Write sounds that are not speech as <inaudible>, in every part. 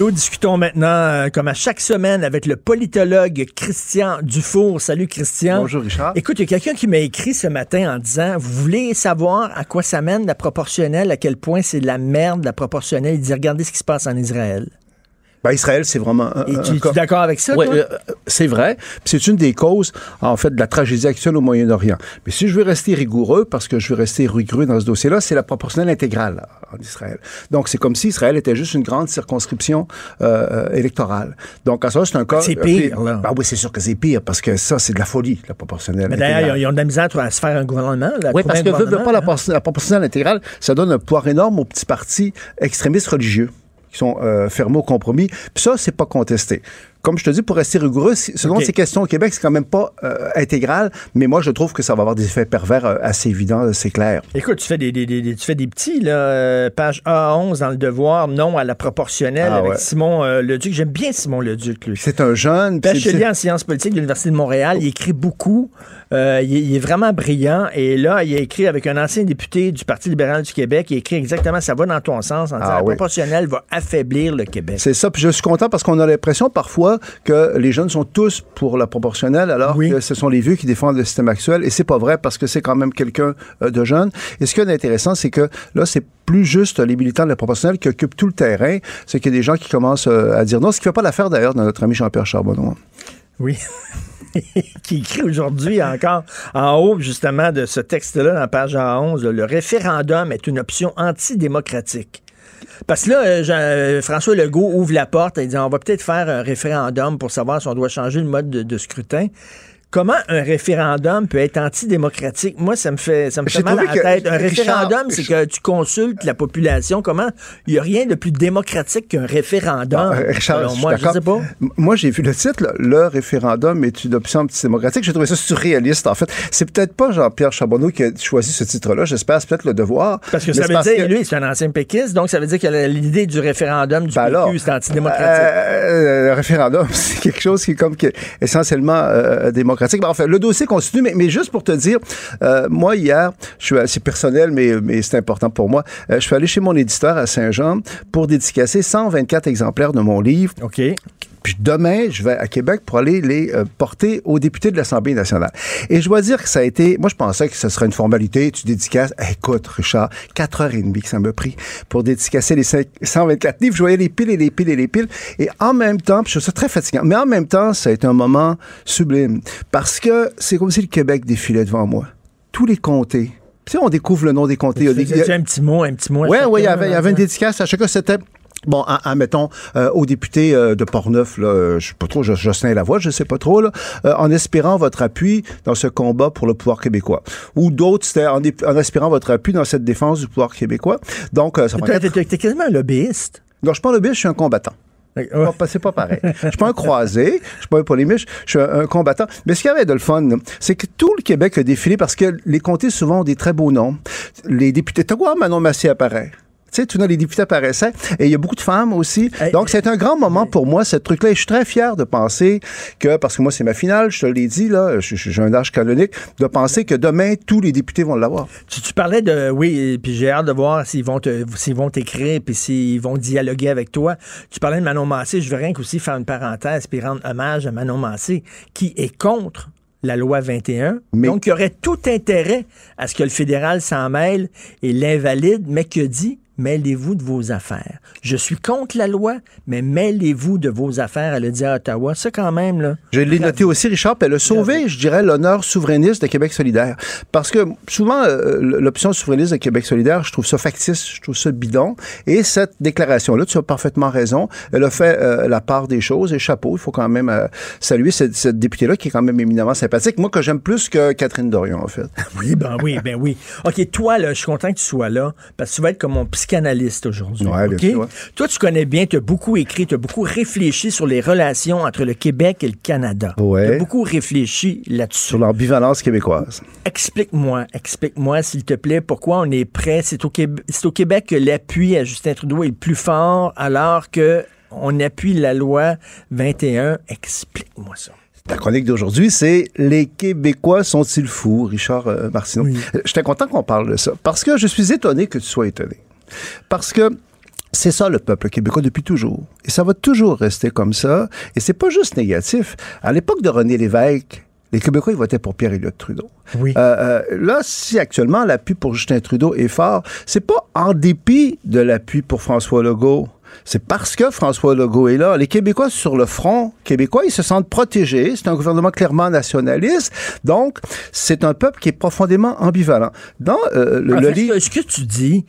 Nous discutons maintenant, euh, comme à chaque semaine, avec le politologue Christian Dufour. Salut Christian. Bonjour Richard. Écoute, il y a quelqu'un qui m'a écrit ce matin en disant, vous voulez savoir à quoi ça mène la proportionnelle, à quel point c'est de la merde la proportionnelle. Il dit, regardez ce qui se passe en Israël. Ben, Israël, c'est vraiment un, Et tu es d'accord avec ça, toi? euh, c'est vrai. C'est une des causes, en fait, de la tragédie actuelle au Moyen-Orient. Mais si je veux rester rigoureux, parce que je veux rester rigoureux dans ce dossier-là, c'est la proportionnelle intégrale là, en Israël. Donc, c'est comme si Israël était juste une grande circonscription euh, euh, électorale. Donc, en ça, c'est un cas... C'est pire, puis- là. Ben oui, c'est sûr que c'est pire, parce que ça, c'est de la folie, la proportionnelle Mais d'ailleurs, ils ont- de la misère à se faire un gouvernement. là, à Oui, parce que veut, pas la, hein? la proportionnelle intégrale, ça donne un pouvoir énorme aux petits partis extrémistes religieux qui sont euh, au compromis. Puis ça, c'est pas contesté. Comme je te dis, pour rester rigoureux, selon OK. ces questions au Québec, c'est quand même pas euh, intégral, mais moi, je trouve que ça va avoir des effets pervers euh, assez évidents, c'est clair. Écoute, tu fais des, des- des- tu fais des petits, là, euh, page A11 dans le devoir, non à la proportionnelle Ah avec ouais. Simon euh, Leduc. J'aime bien Simon Leduc, lui. C'est un jeune... Bachelier en sciences politiques de l'Université de Montréal. Il écrit beaucoup. Euh, il, est, il est vraiment brillant. Et là, il a écrit avec un ancien député du Parti libéral du Québec. Il a écrit exactement ça va dans ton sens en disant Ah la oui. proportionnelle va affaiblir le Québec. C'est ça, puis je suis content parce qu'on a l'impression parfois que les jeunes sont tous pour la proportionnelle, alors Oui. que ce sont les vieux qui défendent le système actuel, et c'est pas vrai parce que c'est quand même quelqu'un euh, de jeune. Et ce qui est intéressant, c'est que là, c'est plus juste les militants de la proportionnelle qui occupent tout le terrain, c'est qu'il y a des gens qui commencent euh, à dire non, ce qui fait pas l'affaire d'ailleurs de notre ami Jean-Pierre Charbonneau. Oui. <laughs> qui écrit aujourd'hui encore en haut, justement, de ce texte-là, dans la page A11, là, le référendum est une option antidémocratique. Parce que là, euh, euh, François Legault ouvre la porte et dit on va peut-être faire un référendum pour savoir si on doit changer le mode de, de scrutin. Comment un référendum peut être antidémocratique? Moi, ça me fait, ça me fait mal à la que- tête. Un Richard, référendum, c'est que tu consultes la population. Comment? Il n'y a rien de plus démocratique qu'un référendum. Ah, Richard, je suis moi, je d'accord. sais pas. Moi, j'ai vu le titre, là, le référendum est une option antidémocratique. J'ai trouvé ça surréaliste, en fait. C'est peut-être pas Jean-Pierre Charbonneau qui a choisi ce titre-là. J'espère, c'est peut-être le devoir. Parce que ça veut dire, que- lui, c'est un ancien péquiste, donc ça veut dire que l'idée du référendum du Ben PQ, c'est antidémocratique. euh, le référendum, <laughs> c'est quelque chose qui est comme essentiellement euh, démocratique. Ben, enfin, le dossier continue, mais, mais juste pour te dire, euh, moi hier, je suis c'est personnel, mais, mais c'est important pour moi. euh, je suis allé chez mon éditeur à Saint-Jean pour dédicacer 124 exemplaires de mon livre. OK. Puis demain, je vais à Québec pour aller les euh, porter aux députés de l'Assemblée nationale. Et je dois dire que ça a été... Moi, je pensais que ce serait une formalité. Tu dédicaces... Écoute, Richard, 4h30 que ça m'a pris pour dédicacer les cinq- 124 livres. Je voyais les piles et les piles et les piles. Et en même temps, puis je trouve ça très fatigant, mais en même temps, ça a été un moment sublime. Parce que c'est comme si le Québec défilait devant moi. Tous les comtés. Tu sais, on découvre le nom des comtés. Il y a un petit mot, un petit mot. oui, oui, il y avait, une dédicace à chacun. C'était. Bon, en, en, mettons, euh, aux députés euh, de Portneuf, là, euh, je sais pas trop, Jo- Jocelyn Lavoie, je sais pas trop, là, euh, en espérant votre appui dans ce combat pour le pouvoir québécois. Ou d'autres, c'était en, espérant votre appui dans cette défense du pouvoir québécois. Donc, ça T'es- quatre- T'es quasiment un lobbyiste. Non, je suis pas un lobbyiste, je suis un combattant. C'est pas pareil. Je suis pas un croisé, je suis pas un polémique, je suis un, un combattant. Mais ce qu'il y avait de le fun, c'est que tout le Québec a défilé parce que les comtés souvent ont des très beaux noms. Les députés, t'as quoi Manon Massé apparaît? Tu sais, tout dans les députés apparaissaient. Et il y a beaucoup de femmes aussi. Hey, Donc, c'est un grand moment pour moi, ce truc-là. Et je suis très fier de penser que, parce que moi, c'est ma finale, je te l'ai dit, là, j'ai un âge canonique, de penser que demain, tous les députés vont l'avoir. Tu, tu parlais de. Oui, puis j'ai hâte de voir s'ils vont te- s'ils vont t'écrire puis s'ils vont dialoguer avec toi. Tu parlais de Manon Massé. Je veux rien qu'aussi faire une parenthèse puis rendre hommage à Manon Massé, qui est contre la loi 21. Mais- Donc, il y aurait tout intérêt à ce que le fédéral s'en mêle et l'invalide, mais que dit? Mêlez-vous de vos affaires. Je suis contre la loi, mais mêlez-vous de vos affaires, elle a dit à Ottawa. Ça, quand même, là. Je l'ai noté aussi, Richard, puis elle a sauvé, je dirais, l'honneur souverainiste de Québec solidaire. Parce que souvent, euh, l'option souverainiste de Québec solidaire, je trouve ça factice, je trouve ça bidon. Et cette déclaration-là, tu as parfaitement raison, elle a fait euh, la part des choses et chapeau, il faut quand même euh, saluer cette, cette députée-là qui est quand même éminemment sympathique. Moi, que j'aime plus que Catherine Dorion, en fait. <laughs> Oui, ben oui, ben oui. OK, toi, là, je suis content que tu sois là, parce que tu vas être comme mon psychanalyste aujourd'hui. Ouais. Toi, tu connais bien, tu as beaucoup écrit, tu as beaucoup réfléchi sur les relations entre le Québec et le Canada. Ouais. Tu as beaucoup réfléchi là-dessus. Sur l'ambivalence québécoise. Explique-moi, explique-moi, s'il te plaît, pourquoi on est prêt. C'est au, Québec, au Québec que l'appui à Justin Trudeau est le plus fort, alors que on appuie la loi 21. Explique-moi ça. La chronique d'aujourd'hui, c'est Les Québécois sont-ils fous, Richard euh, Martineau. Oui. Euh, J'étais content qu'on parle de ça, parce que je suis étonné que tu sois étonné. Parce que C'est ça le peuple québécois depuis toujours. Et ça va toujours rester comme ça. Et c'est pas juste négatif. À l'époque de René Lévesque, les Québécois, ils votaient pour Pierre-Éliott Trudeau. Oui. Euh, euh, là, si actuellement l'appui pour Justin Trudeau est fort, c'est pas en dépit de l'appui pour François Legault. C'est parce que François Legault est là. Les Québécois sur le front québécois, ils se sentent protégés. C'est un gouvernement clairement nationaliste. Donc, c'est un peuple qui est profondément ambivalent. Dans euh, le, En le livre- ce que tu dis,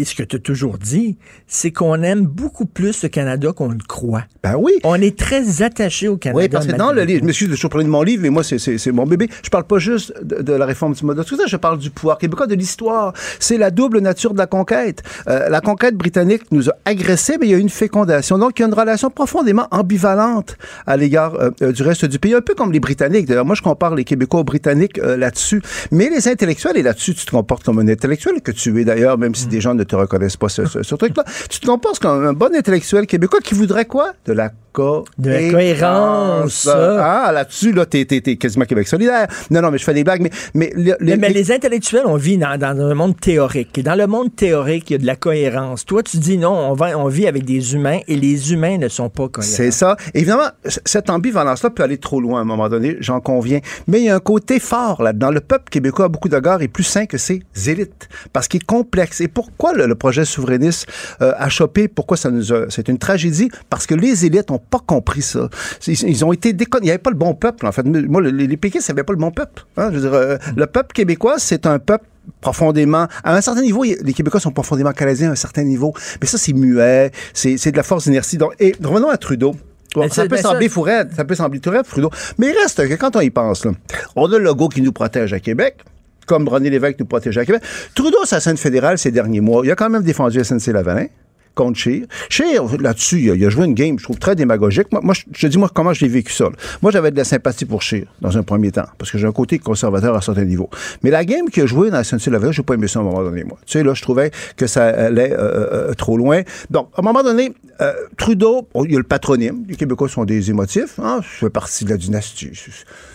et ce que tu as toujours dit, c'est qu'on aime beaucoup plus le Canada qu'on le croit. Ben oui. On est très attaché au Canada. Oui, parce que dans le livre, je m'excuse de de mon livre, mais moi, c'est- mon bébé. Je parle pas juste de, de la réforme du scrutin, je parle du pouvoir québécois, de l'histoire. C'est la double nature de la conquête. Euh, la conquête britannique nous a agressés, mais il y a eu une fécondation. Donc, il y a une relation profondément ambivalente à l'égard euh, euh, du reste du pays, un peu comme les Britanniques. D'ailleurs, moi, je compare les Québécois aux Britanniques euh, là-dessus. Mais les intellectuels, et là-dessus, tu te comportes comme un intellectuel, que tu es d'ailleurs, même si des gens ne te reconnaissent pas ce, ce- ce truc-là. Tu te comportes comme un bon intellectuel québécois qui voudrait quoi? De la co De la cohérence. Ah, là-dessus, là, t'es, t'es- t'es quasiment Québec solidaire. Non, non, mais je fais des blagues, mais, mais, le- Mais, les- mais les- les intellectuels, on vit dans, dans un monde théorique. Et dans le monde théorique, il y a de la cohérence. Toi, tu dis non, on, va, on vit avec des humains et les humains ne sont pas cohérents. C'est ça. Évidemment, cette ambivalence-là peut aller trop loin à un moment donné, j'en conviens. Mais il y a un côté fort là-dedans. Le peuple québécois, à beaucoup d'égards, est plus sain que ses élites parce qu'il est complexe. Et pourquoi le, le projet souverainiste euh, a chopé? Pourquoi ça nous a... C'est une tragédie? Parce que les élites n'ont pas compris ça. Ils, ils ont été déconnés. Il n'y avait pas le bon peuple, en fait. Moi, le- les, les péquistes n'avaient pas le bon peuple. hein. Je veux dire, euh, le peuple québécois, c'est un peuple profondément, à un certain niveau, les Québécois sont profondément canadiens à un certain niveau, mais ça, c'est muet, c'est de la force d'inertie. Donc, et revenons à Trudeau. Bon, ça peut sembler ça- fou raide, ça peut sembler Trudeau. Mais il reste que quand on y pense, là, on a le logo qui nous protège à Québec, comme René Lévesque nous protège à Québec. Trudeau, sa scène fédérale ces derniers mois, il a quand même défendu SNC-Lavalin contre Scheer. Scheer, là-dessus, il a, joué une game, je trouve, très démagogique. Moi, je je dis, moi, comment je l'ai vécu ça. là. Moi, j'avais de la sympathie pour Scheer, dans un premier temps, parce que j'ai un côté conservateur à certains niveaux. Mais la game qu'il a jouée dans SNC-Lavalin, je pas aimé ça à un moment donné, moi. Tu sais, là, je trouvais que ça allait euh, euh, trop loin. Donc, à un moment donné, euh, Trudeau, bon, il y a le patronyme. Les Québécois sont des émotifs. Hein? Je fais partie de la dynastie. C'est-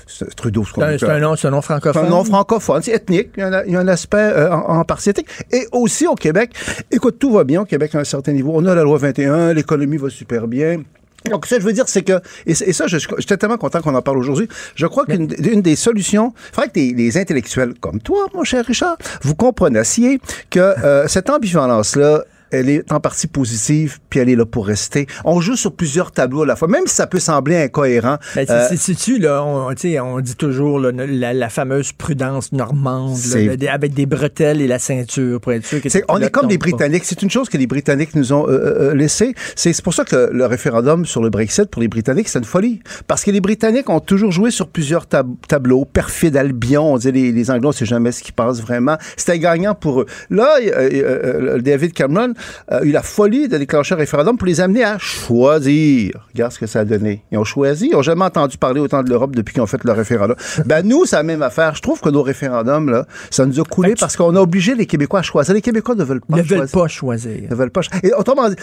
c'est- Trudeau, ce qu'on C'est un, c'est un nom, c'est un nom c'est un francophone. nom francophone, c'est ethnique, il y a un, il y a un aspect euh, en, en partie ethnique. Et aussi au Québec, écoute, tout va bien au Québec à un certain niveau. On a la loi 21, l'économie va super bien. Donc, ça, je veux dire, c'est que, et, et ça, je, j'étais tellement content qu'on en parle aujourd'hui. Je crois qu'une une des solutions, il faudrait que les, les intellectuels comme toi, mon cher Richard, vous comprenassiez que euh, cette ambivalence-là, elle est en partie positive, puis elle est là pour rester. On joue sur plusieurs tableaux à la fois, même si ça peut sembler incohérent. Ben, euh, c'est- C'est-tu, là, on, tu on dit toujours là, la, la fameuse prudence normande, là, avec des bretelles et la ceinture pour être sûr que tes on est comme les. Britanniques. C'est une chose que les Britanniques nous ont euh, euh, laissé. C'est c'est pour ça que le référendum sur le Brexit pour les Britanniques, c'est une folie. Parce que les Britanniques ont toujours joué sur plusieurs tab- tableaux. Perfide Albion, on dit les, les Anglais, on sait jamais ce qui passe vraiment. C'était gagnant pour eux. Là, euh, euh, euh, David Cameron a eu la folie de déclencher un référendum pour les amener à choisir. Regarde ce que ça a donné. Ils ont choisi. Ils n'ont jamais entendu parler autant de l'Europe depuis qu'ils ont fait leur référendum. ben nous, c'est la même affaire. Je trouve que nos référendums, là, ça nous a coulé Ben, tu- parce qu'on a obligé les Québécois à choisir. Les Québécois ne veulent pas Ils ne veulent choisir. pas choisir. Ne veulent pas cho- Et autrement dit,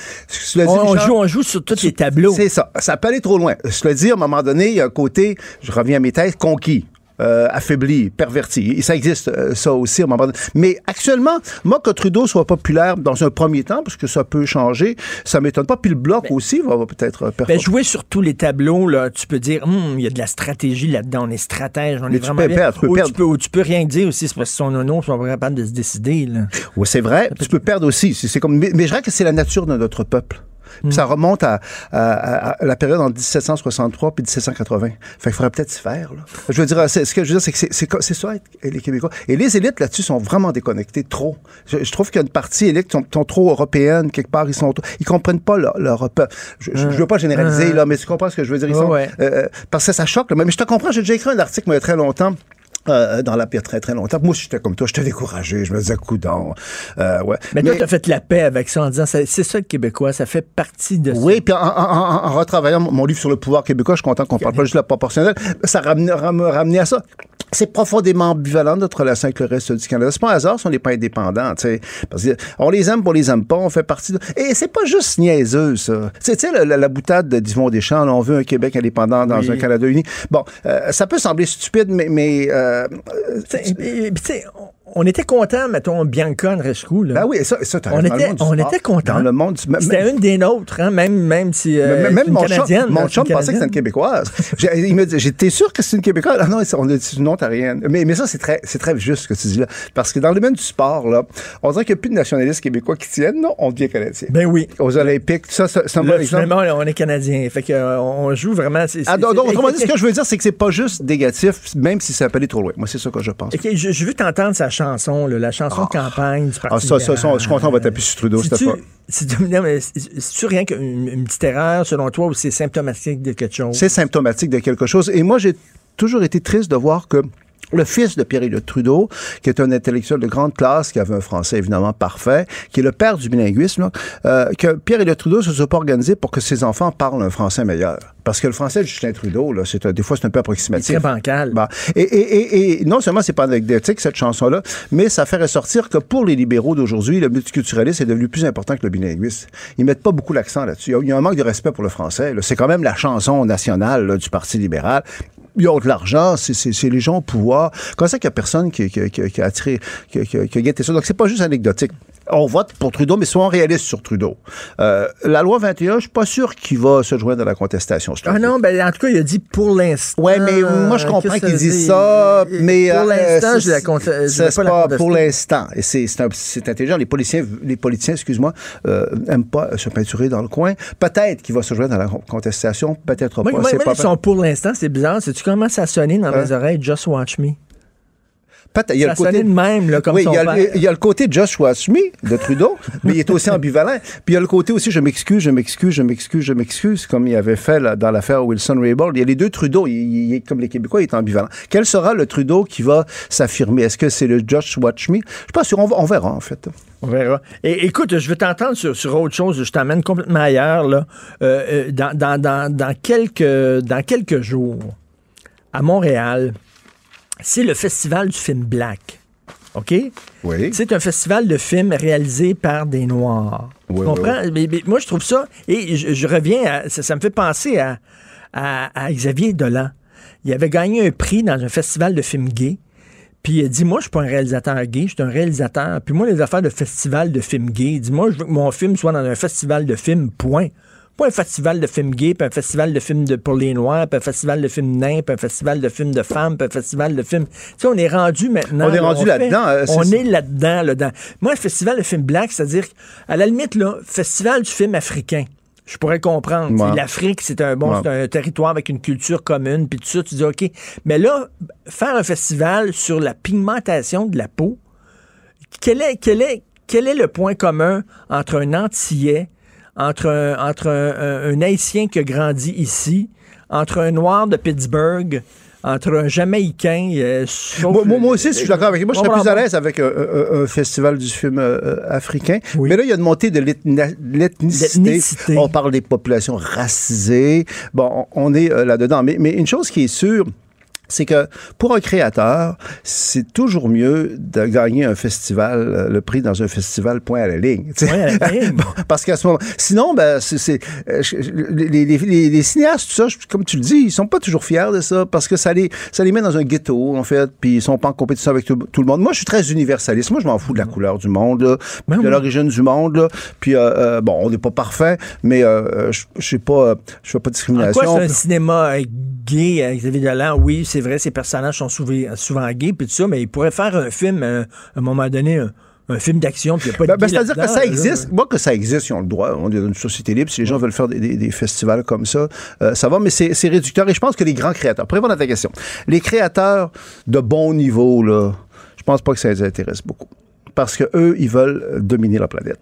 le On, Richard, joue, on joue sur tous les tableaux. c'est ça. Ça peut aller trop loin. Je le dis, à un moment donné, il y a un côté, je reviens à mes thèses, conquis. Euh, affaibli, perverti. Et ça existe, euh, ça aussi, à un moment donné. Mais actuellement, moi, que Trudeau soit populaire dans un premier temps, parce que ça peut changer, ça m'étonne pas. Puis le Bloc aussi va, va peut-être euh, Ben, performer. jouer sur tous les tableaux, là, tu peux dire, Hum, il y a de la stratégie là-dedans, on est stratège, on Mais est tu vraiment peux perdre, tu peux ou, perdre. Tu peux, ou tu peux rien dire aussi, c'est parce que son nono, ils sont pas capables de se décider. Là. Oui, c'est vrai. Tu peux perdre aussi. C'est comme, mais, mais je dirais que c'est la nature de notre peuple. Puis Ça remonte à, à- à- à la période entre 1763 puis 1780. Fait qu'il faudrait peut-être s'y faire. Là. Je veux dire, c'est- ce que je veux dire, c'est que c'est- ça, les Québécois. Et les élites là-dessus sont vraiment déconnectées, trop. Je, je trouve qu'il y a une partie élite qui sont, sont trop européennes, quelque part. Ils sont, ils comprennent pas leur, leur peuple. Je, je, je veux pas généraliser, là, mais tu comprends ce que je veux dire. Ils sont, Ouais, ouais. euh, parce que ça choque. là. Mais je te comprends, j'ai déjà écrit un article mais il y a très longtemps. Euh, dans la a très très longtemps. Moi, j'étais comme toi, j'étais découragé. Je me disais, coudon. Euh, ouais. Mais, toi, tu as fait la paix avec ça en disant, c'est ça le Québécois, ça fait partie de ça. Oui, puis en, en- en- en retravaillant mon livre sur le pouvoir québécois, je suis content qu'on parle pas juste de la proportionnelle. Ça ramenait, ram- ramenait à ça. C'est profondément ambivalent notre relation avec le reste du Canada. C'est pas un hasard si on n'est pas indépendant, tu sais. Parce que on les aime, on les aime pas, on fait partie de... Et c'est pas juste niaiseux, ça. Tu sais, tu sais, la, la- la boutade de Dimon Deschamps, là, on veut un Québec indépendant dans Oui. un Canada uni. Bon, euh, ça peut sembler stupide, mais... mais euh, Tu sais, on était content, mettons, Bianca Rescue. Là. Ben oui, ça, ça on était, on était content. Dans le monde du... C'était une des nôtres, hein, même, même si. Euh, même une mon Canadienne. chum, mon chum pensait que c'était une Québécoise. il me dit, j'étais sûr que c'est une Québécoise? Ah non, c'est une ontarienne. Mais, mais ça, c'est très, c'est très juste ce que tu dis là. Parce que dans le domaine du sport, là, on dirait qu'il n'y a plus de nationalistes québécois qui tiennent. Non, on devient canadien. Ben oui. Aux Olympiques, ça, c'est un bon exemple. Finalement, on est canadien. Fait qu'on euh, on joue vraiment. ah, donc, autrement dit, ce que je veux dire, c'est que c'est pas juste négatif, même si ça appelé trop loin. Moi, c'est ça que je pense. OK, je, je veux t'entendre sa chanson, là, la chanson de ah. campagne du Parti Ah, ça, ça, ça, je suis content, on va taper sur Trudeau, c'est pas. C'est-tu rien qu'une une petite erreur, selon toi, ou c'est symptomatique de quelque chose? C'est symptomatique de quelque chose. Et moi, j'ai toujours été triste de voir que le fils de Pierre-Éliott Trudeau, qui est un intellectuel de grande classe, qui avait un français évidemment parfait, qui est le père du bilinguisme, euh, que Pierre-Éliott Trudeau se soit pas organisé pour que ses enfants parlent un français meilleur. Parce que le français de Justin Trudeau, là, c'est des fois, c'est un peu approximatif. C'est très bancal. Bah, et, et, et, non seulement c'est pas anecdotique, cette chanson-là, mais ça fait ressortir que pour les libéraux d'aujourd'hui, le multiculturalisme est devenu plus important que le bilinguisme. Ils mettent pas beaucoup l'accent là-dessus. Il y a un manque de respect pour le français. C'est quand même la chanson nationale du Parti libéral ils ont de l'argent, c'est les gens au pouvoir. Comment ça qu'il n'y a personne qui, qui, qui, qui a attiré, qui, a guetté ça? Donc, c'est pas juste anecdotique on vote pour Trudeau, mais soyons réalistes sur Trudeau. Euh, la loi 21, je suis pas sûr qu'il va se joindre à la contestation. Ah non, ben en tout cas, il a dit pour l'instant. Ouais, mais moi je comprends qu'il dise ça, mais pour euh, l'instant, je la conteste. pas, pour l'instant. Et c'est intelligent. Les politiciens, les politiciens, excuse-moi, euh, aiment pas se peinturer dans le coin. Peut-être qu'il va se joindre à la contestation, peut-être pas. Moi, moi, pas pour l'instant, c'est bizarre. C'est tu commences à sonner dans mes oreilles, just watch me. Il y a ça le côté de même, là, comme oui, il y, a, il y, a le côté Joshua Smith de Trudeau, <laughs> mais il est aussi ambivalent. Puis il y a le côté aussi je m'excuse, je m'excuse, je m'excuse, je m'excuse, comme il avait fait là, dans l'affaire Wilson-Raybould. Il y a les deux Trudeau. Il, est comme les Québécois, il est ambivalent. Quel sera le Trudeau qui va s'affirmer? Est-ce que c'est le Joshua Smith? Je suis pas sûr. On, verra, en fait. On verra. Et écoute, je veux t'entendre sur, sur, autre chose. Je t'emmène complètement ailleurs. Là. Euh, euh dans, dans, dans, dans, quelques, dans quelques jours, à Montréal, c'est le festival du film Black. OK? Oui. C'est un festival de films réalisé par des Noirs. Oui, tu comprends? Mais, moi, je trouve ça. Et je, reviens à. Ça, me fait penser à, à, Xavier Dolan. Il avait gagné un prix dans un festival de films gays. Puis il a dit, moi, je suis pas un réalisateur gay, je suis un réalisateur. Puis moi, les affaires de festival de films gays, dit, moi, je veux que mon film soit dans un festival de films, point. Pas un festival de films gays, puis un festival de films de, pour les Noirs, puis un festival de films nains, puis un festival de films de femmes, puis un festival de films... Tu sais, on est rendu maintenant... On est rendu là-dedans. Euh, on est là-dedans, là-dedans. Moi, un festival de films black, c'est-à-dire, à la limite, là, festival du film africain. Je pourrais comprendre. L'Afrique, c'est un bon, un territoire avec une culture commune, puis tout ça, tu dis OK. Mais là, faire un festival sur la pigmentation de la peau, quel est, quel est, quel est le point commun entre un Antillais entre un, entre un, Haïtien qui a grandi ici, entre un Noir de Pittsburgh, entre un Jamaïcain. Euh, moi, aussi, je suis d'accord avec Moi, je serais plus à l'aise avec un, festival du film euh, euh, africain. Mais là, il y a une montée de l'ethnicité. On parle des populations racisées. Bon, on est là-dedans. Mais, mais une chose qui est sûre, c'est que pour un créateur, c'est toujours mieux de gagner un festival, euh, le prix dans un festival point à la ligne. <laughs> parce qu'à ce moment, sinon, ben, c'est, euh, les, les, les, cinéastes, tout ça, comme tu le dis, ils sont pas toujours fiers de ça parce que ça les, ça les met dans un ghetto, en fait, puis ils sont pas en compétition avec tout, le monde. Moi, je suis très universaliste. Moi, je m'en fous de la couleur du monde, ben de l'origine du monde. Puis, euh, bon, on n'est pas parfait, mais je ne sais pas, je fais pas de discrimination. En quoi c'est un cinéma gay, Xavier Dolan? Oui, c'est vrai, ces personnages sont souvent, souvent gays, puis tout ça, mais ils pourraient faire un film, euh, à un moment donné, un, film d'action, puis il n'y a pas de ben, ben C'est-à-dire que ça existe. Moi, que ça existe, ils ont le droit. On est dans une société libre. Si les gens veulent faire des, festivals comme ça, euh, ça va, mais c'est réducteur. Et je pense que les grands créateurs, pour répondre à ta question, les créateurs de bon niveau, là, je pense pas que ça les intéresse beaucoup parce que eux, ils veulent dominer la planète.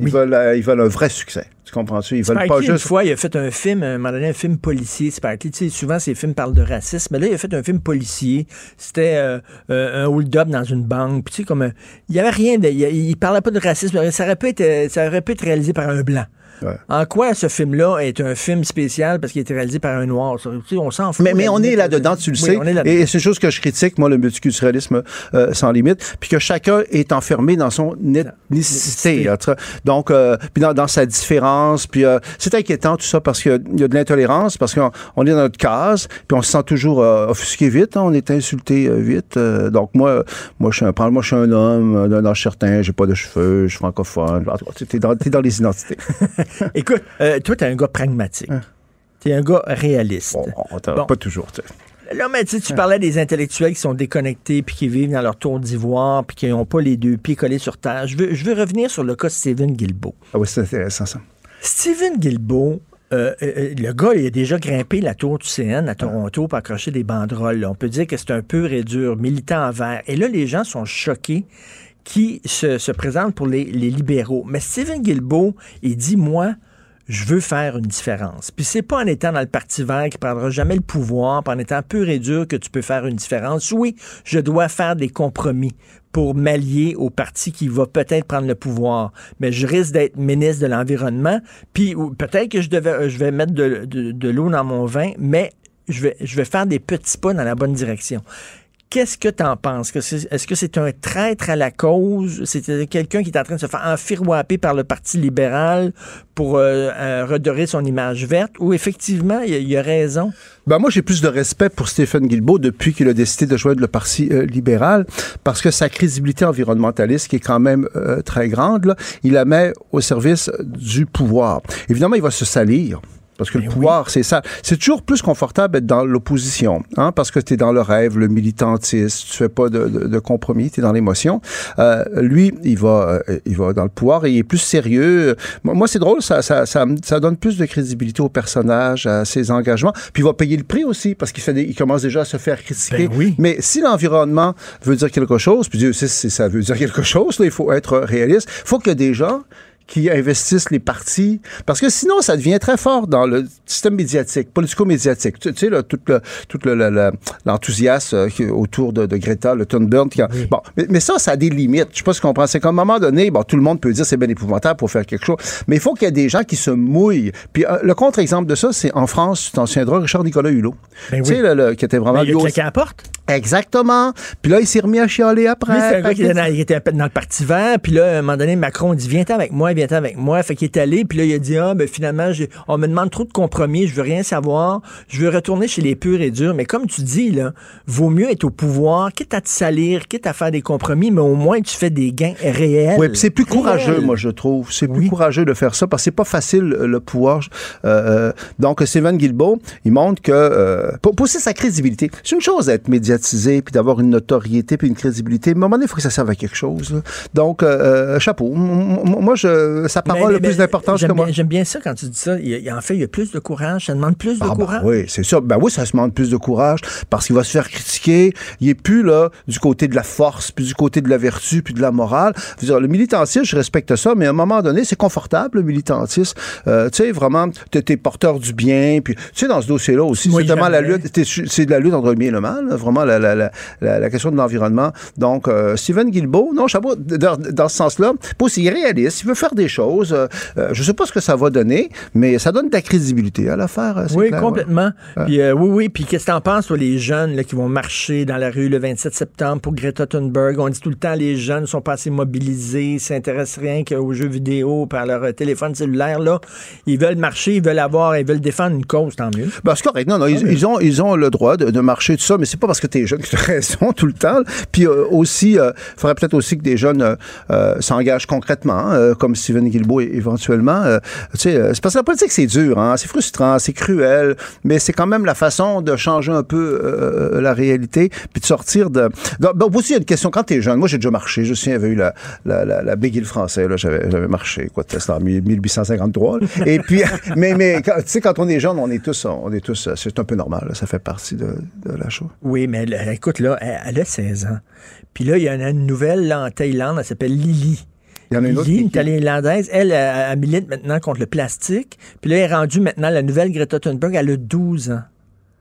Ils, veulent, euh, ils veulent un vrai succès. Tu comprends-tu? Ils veulent pas juste. Une fois, il a fait un film, à un moment donné, un film policier. Sparky, tu sais, souvent, ces films parlent de racisme. Mais là, il a fait un film policier. C'était euh, euh, un hold-up dans une banque. Puis, tu sais, comme. il y avait rien de. Il, parlait pas de racisme. Ça aurait pu être, ça aurait pu être réalisé par un blanc. En quoi ce film-là est un film spécial parce qu'il a été réalisé par un noir? on s'en fout. Mais, mais on est là-dedans, tu le sais. et c'est une chose que je critique, moi, le multiculturalisme euh, sans limite, puis que chacun est enfermé dans son ethnicité. Donc, euh, puis dans, sa différence. Puis euh, c'est inquiétant tout ça parce qu'il y a de l'intolérance, parce qu'on est dans notre case, puis on se sent toujours offusqué vite, hein, on est insulté vite. donc moi, moi je suis un, moi je suis un homme d'un âge certain, j'ai pas de cheveux, je suis francophone. T'es dans, es dans les identités. <laughs> <laughs> Écoute, toi t'es un gars pragmatique. Hein? T'es un gars réaliste. Bon, Pas toujours. Là, mais tu, tu parlais des intellectuels qui sont déconnectés puis qui vivent dans leur tour d'ivoire puis qui n'ont pas les deux pieds collés sur terre. Je veux, je veux revenir sur le cas de Stephen Guilbeault. Ah oui, c'est intéressant ça. Stephen Guilbeault, euh, euh, euh, le gars, il a déjà grimpé la tour du CN à Toronto pour accrocher des banderoles. On peut dire que c'est un peu et dur, militant en vert. Et là, les gens sont choqués qui se, se présentent pour les, libéraux. Mais Stephen Guilbeault, il dit, moi, je veux faire une différence. Puis c'est pas en étant dans le Parti vert qui prendra jamais le pouvoir, pas en étant pur et dur que tu peux faire une différence. Oui, je dois faire des compromis pour m'allier au parti qui va peut-être prendre le pouvoir, mais je risque d'être ministre de l'Environnement, puis peut-être que je, devais, je vais mettre de, de l'eau dans mon vin, mais je vais, je vais faire des petits pas dans la bonne direction. Qu'est-ce que tu en penses? Est-ce que c'est un traître à la cause? C'est quelqu'un qui est en train de se faire enfirouaper par le Parti libéral pour euh, euh, redorer son image verte? Ou effectivement, il, a raison? Ben moi, j'ai plus de respect pour Stephen Guilbeault depuis qu'il a décidé de joindre le Parti euh, libéral parce que sa crédibilité environnementaliste, qui est quand même très grande, il la met au service du pouvoir. Évidemment, il va se salir parce que le pouvoir, c'est ça. C'est toujours plus confortable d'être dans l'opposition, hein, parce que tu es dans le rêve, le militantisme, tu fais pas de, de, compromis, tu es dans l'émotion. Euh, lui, il va, euh, il va dans le pouvoir et il est plus sérieux. Moi, c'est drôle, ça, ça, ça, ça, donne plus de crédibilité au personnage, à ses engagements. Puis il va payer le prix aussi, parce qu'il fait il commence déjà à se faire critiquer. Ben oui. Mais si l'environnement veut dire quelque chose, puis Dieu sait ça veut dire quelque chose, là, il faut être réaliste. Il faut que des gens qui investissent les partis, parce que sinon, ça devient très fort dans le système médiatique, politico-médiatique. Tu, sais, là, tout, le, tout l'enthousiasme euh, autour de, Greta, le Thunberg. Bon, mais, ça, ça a des limites. Je sais pas ce qu'on pense. C'est qu'à un moment donné, bon, tout le monde peut dire c'est bien épouvantable pour faire quelque chose, mais il faut qu'il y ait des gens qui se mouillent. Puis euh, le contre-exemple de ça, c'est en France, tu t'en souviendras, Richard Nicolas Hulot. Ben tu sais, le, qui était vraiment... il a à porte. Exactement. Puis là, il s'est remis à chialer après. c'est un gars qui était dans, il était dans le Parti vert. Puis là, à un moment donné, Macron dit Viens avec moi, viens avec moi. Fait qu'il est allé. Puis là, il a dit Ah, ben finalement, on me demande trop de compromis. Je veux rien savoir. Je veux retourner chez les purs et durs. Mais comme tu dis, là, vaut mieux être au pouvoir, quitte à te salir, quitte à faire des compromis, mais au moins, tu fais des gains réels. Oui, puis c'est plus courageux, moi, je trouve. C'est plus courageux de faire ça parce que c'est pas facile, le pouvoir. Euh, euh, donc, Steven Guilbeault, il montre que euh, pour pousser sa crédibilité, c'est une chose d'être médiatique puis d'avoir une notoriété, puis une crédibilité. À un moment donné, il faut que ça serve à quelque chose. Donc, euh, euh, chapeau. Moi, je, sa parole a plus d'importance que moi. J'aime bien ça quand tu dis ça. Il, en fait, il y a plus de courage. Ça demande plus de ah, bah courage. oui, c'est ça. Ben oui, ça se demande plus de courage parce qu'il va se faire critiquer. Il est plus là du côté de la force, puis du côté de la vertu, puis de la morale. Dire, le militantisme, je respecte ça, mais à un moment donné, c'est confortable, le militantisme. Euh, tu sais, vraiment, tu es, porteur du bien. Puis, tu sais, dans ce dossier-là aussi, c'est la lutte, c'est de la lutte entre le bien et le mal. Vraiment, la, la, question de l'environnement. Donc, euh, Steven Guilbeault, non, Chabot, dans, dans ce sens-là, il est réaliste, il veut faire des choses. Euh, euh, je ne sais pas ce que ça va donner, mais ça donne de la crédibilité à l'affaire. Oui, complètement. Puis, oui, oui. Puis, qu'est-ce que tu en penses, toi, les jeunes là, qui vont marcher dans la rue le 27 septembre pour Greta Thunberg? On dit tout le temps, les jeunes ne sont pas assez mobilisés, s'intéressent rien qu'aux jeux vidéo par leur téléphone cellulaire. Là. Ils veulent marcher, ils veulent avoir, ils veulent défendre une cause, tant mieux. Ben, c'est correct. Non, non, ils, ont, ils ont le droit de, de marcher, tout ça, mais c'est pas parce que tu es jeune que tu as <laughs> raison tout le temps. Puis euh, aussi, il euh, faudrait peut-être aussi que des jeunes euh, s'engagent concrètement, comme Steven Guilbeault éventuellement. tu sais, c'est parce que la politique, c'est dur, hein, c'est frustrant, c'est cruel, mais c'est quand même la façon de changer un peu la réalité, puis de sortir de... Donc, aussi, il y a une question, quand tu es jeune, moi j'ai déjà marché, je y avait eu la, la, la, la Big Hill français, là, j'avais, marché, quoi, c'était en 1853. Et puis, <laughs> mais, mais tu sais, quand on est jeune, on est tous, on est tous, c'est un peu normal, ça fait partie de, de la chose. Oui, mais écoute, là, elle, a 16 ans. Puis là, il y en a une nouvelle là, en Thaïlande, elle s'appelle Lily. Il y en a une autre. Lily, une thaïlandaise, elle, elle, milite maintenant contre le plastique. Puis là, elle est rendue maintenant la nouvelle Greta Thunberg, elle a 12 ans.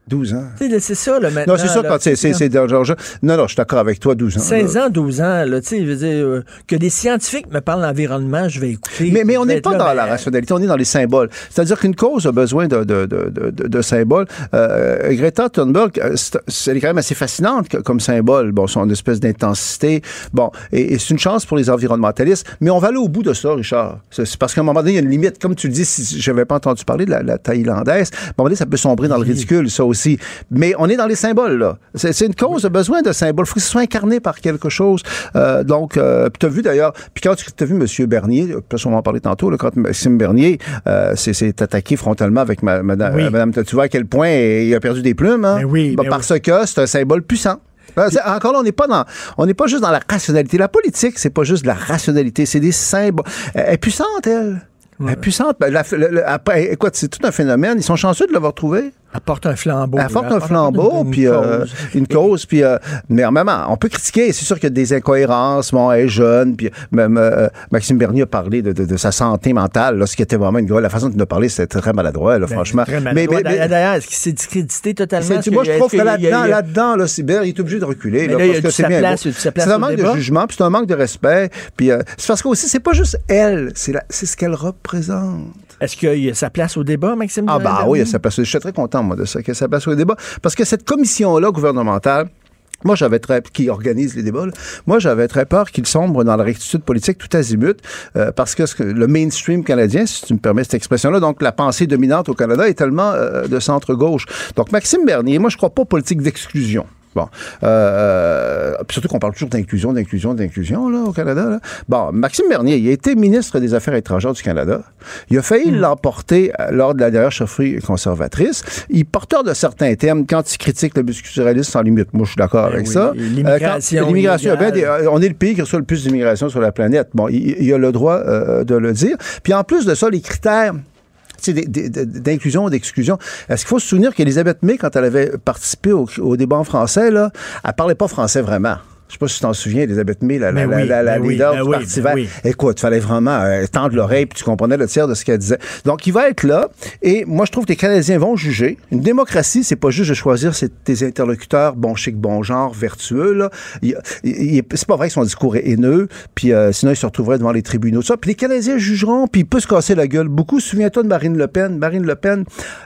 12 ans. C'est ça, là, maintenant. Non, c'est ça, c'est dangereux. Non, non, je suis d'accord avec toi, 12 ans. 16 là. ans, 12 ans, là, tu sais, je veux dire, euh, que des scientifiques me parlent d'environnement, je vais écouter. Mais, mais on n'est pas là, dans mais- la rationalité, on est dans les symboles. C'est-à-dire qu'une cause a besoin de, de, de, de, symboles. Euh, Greta Thunberg, euh, c'est quand même assez fascinante comme symbole. Bon, son espèce d'intensité. Bon, et, et c'est une chance pour les environnementalistes. Mais on va aller au bout de ça, Richard. C'est parce qu'à un moment donné, il y a une limite. Comme tu dis, si je n'avais pas entendu parler de la, la thaïlandaise, à un moment donné, ça peut sombrer dans le ridicule, ça aussi. Mais on est dans les symboles, là. C'est une cause, a besoin de symboles. Il faut que ce soit incarné par quelque chose. Euh, donc, euh, tu as vu d'ailleurs, puis quand tu as vu M. Bernier, peut-être on va en parler tantôt, là, quand Maxime Bernier euh, s'est attaqué frontalement avec ma, madame, Oui. euh, madame, tu vois à quel point il a perdu des plumes, hein? Mais oui, Bah, mais parce que c'est un symbole puissant. Euh, c'est- Encore là, on n'est pas dans, on n'est pas juste dans la rationalité. La politique, c'est pas juste de la rationalité, c'est des symboles. Elle est puissante, elle. Elle est puissante. La- le- après, écoute, c'est tout un phénomène. Ils sont chanceux de l'avoir trouvé. Apporte un flambeau. Apporte un flambeau, une puis euh, cause. une cause, puis euh, mais en même temps, on peut critiquer. C'est sûr qu'il y a des incohérences. Elle est jeune, puis même euh, Maxime Bernier a parlé de, de- de sa santé mentale, là, ce qui était vraiment une grosse. La façon dont il a parlé, c'était très maladroit, là, Ben, franchement. très mais, maladroit. mais- mais- D'ailleurs, est-ce qu'il s'est discrédité totalement? Est-ce moi, je trouve que là-dedans, a- là-dedans, là, il est obligé de reculer. Mais là, parce que c'est bien place, C'est un manque de jugement, puis c'est un manque de respect. Puis euh, c'est parce qu'aussi, c'est pas juste elle, c'est ce qu'elle représente. Est-ce qu'il y a sa place au débat, Maxime? Ah, bah oui, ça passe. Je suis très content, moi, de ça, que ça passe au débat. Parce que cette commission-là gouvernementale, moi, j'avais très, qui organise les débats, là, moi, j'avais très peur qu'il sombre dans la rectitude politique tout azimut, euh, parce que, ce que le mainstream canadien, si tu me permets cette expression-là, donc la pensée dominante au Canada est tellement euh, de centre-gauche. Donc, Maxime Bernier, moi, je crois pas aux politiques d'exclusion. Bon, euh, puis surtout qu'on parle toujours d'inclusion, d'inclusion, d'inclusion là au Canada. Là. Bon, Maxime Bernier, il a été ministre des Affaires étrangères du Canada. Il a failli l'emporter euh, lors de la dernière chefferie conservatrice. Il est porteur de certains termes quand il critique le multiculturalisme sans limite. Moi, je suis d'accord Ben avec oui, ça. l'immigration Euh, l'immigration, ben, euh, on est le pays qui reçoit le plus d'immigration sur la planète. Bon, il, il a le droit euh, de le dire. Puis en plus de ça, les critères d'inclusion ou d'exclusion. Est-ce qu'il faut se souvenir qu'Elisabeth May, quand elle avait participé au, au débat en français, là, elle parlait pas français vraiment. Je sais pas si tu t'en souviens, Elisabeth May, la, la, la- oui, la- la oui, leader du Parti vert. oui. Écoute, fallait vraiment euh, tendre l'oreille, puis tu comprenais le tiers de ce qu'elle disait. Donc, il va être là, et moi, je trouve que les Canadiens vont juger. Une démocratie, c'est pas juste de choisir ses, tes interlocuteurs, bon chic, bon genre, vertueux, là. C'est pas vrai que son discours est haineux, puis euh, sinon, il se retrouverait devant les tribunaux. Ça. Puis les Canadiens jugeront, puis il peut se casser la gueule. Beaucoup, souviens-toi de Marine Le Pen. Marine Le Pen,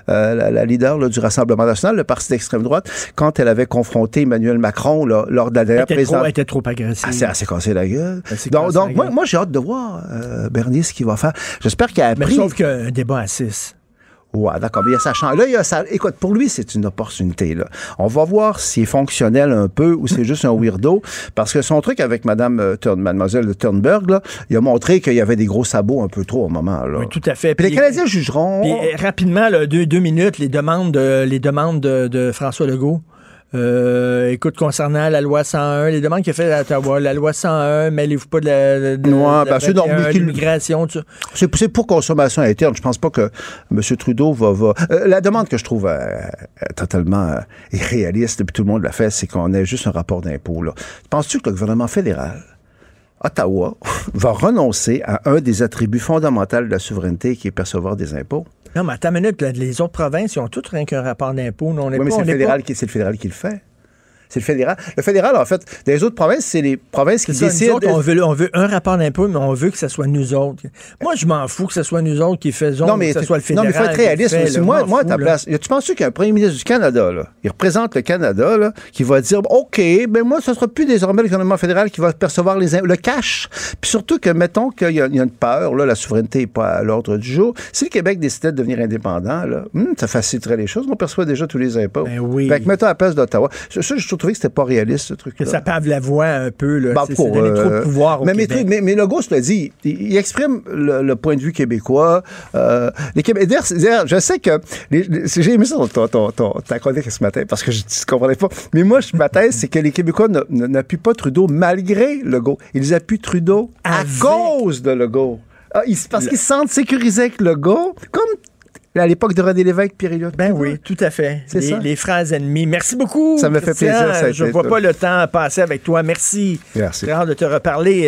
euh, la, leader là, du Rassemblement national, le parti d'extrême droite, quand elle avait confronté Emmanuel Macron là, lors de la dernière était, trop, elle était trop agressive. Ah, c'est assez cassé la gueule. S'est Donc, cassé donc la moi, gueule. moi j'ai hâte de voir euh, Bernier ce qu'il va faire. J'espère qu'il a Mais sauf qu'un débat à 6. Ouais, d'accord. Mais il y a sa chance. Là, il y a sa... Écoute, pour lui, c'est une opportunité. Là. On va voir s'il est fonctionnel un peu ou c'est juste un weirdo. Parce que son truc avec Madame euh, Turn- Mademoiselle de Turnberg, là, il a montré qu'il y avait des gros sabots un peu trop au moment. Là. Oui, tout à fait. Puis les Canadiens jugeront. Puis, euh, rapidement, là, deux, deux minutes, les demandes de, les demandes de, de François Legault. Euh, écoute, concernant la loi 101, les demandes qu'il a fait à Ottawa, la loi 101, mêlez-vous pas de la, de, Ouais, de ben, c'est normal 21, qu'il- l'immigration, tout ça. C'est pour consommation interne. Je pense pas que M. Trudeau va... va... Euh, la demande que je trouve euh, totalement irréaliste, puis tout le monde l'a fait, c'est qu'on ait juste un rapport d'impôt. Penses-tu que le gouvernement fédéral, Ottawa, <laughs> va renoncer à un des attributs fondamentaux de la souveraineté qui est percevoir des impôts? Non, mais attends une minute, les autres provinces, ils ont toutes rien qu'un rapport d'impôt. Oui, mais pas, c'est on le, n'est fédéral pas- qui, c'est le fédéral qui le fait. C'est le fédéral. Le fédéral, en fait, dans les autres provinces, c'est les provinces qui ça, décident. autres, on, veut, on veut un rapport d'impôt, mais on veut que ce soit nous autres. Moi, je m'en fous que ce soit nous autres qui faisons, Non, mais, que ce soit le non, fédéral. mais il faut être réaliste fait, aussi. là. Moi, moi à ta place, tu penses qu'il y a un premier ministre du Canada, là, il représente le Canada, là, qui va dire OK, ben moi, ce sera plus désormais le gouvernement fédéral qui va percevoir les, le cash. Puis surtout que, mettons qu'il y, a il y a une peur, là, la souveraineté n'est pas à l'ordre du jour. Si le Québec décidait de devenir indépendant, là, hum, ça faciliterait les choses. On perçoit déjà tous les impôts. Ben oui. Fait que mettons à la place d'Ottawa. Ça, je trouvais que c'était pas réaliste, ce truc-là. Que ça pave la voix un peu. Là. Ben, c'est, trop de euh, pouvoir au mais, Québec. mais, mais Legault se l'a dit, il, il exprime le, le point de vue québécois. Euh, les je sais que j'ai aimé ça ton, ton, ton, ton- ta chronique ce matin parce que je ne comprenais pas. Mais moi, je, ma thèse, c'est que les Québécois n'appuient pas Trudeau malgré Legault. Ils appuient Trudeau à Avec- cause de Legault. Ah, ils- parce qu'ils se sentent sécurisés avec Legault, comme à l'époque de René Lévesque, Pierre Elliott. Ben oui, tout à fait. C'est les, ça. les phrases ennemies. Merci beaucoup. Ça me fait plaisir, ça a Je été- vois pas le temps passer avec toi. Merci. Merci. J'ai hâte de te reparler.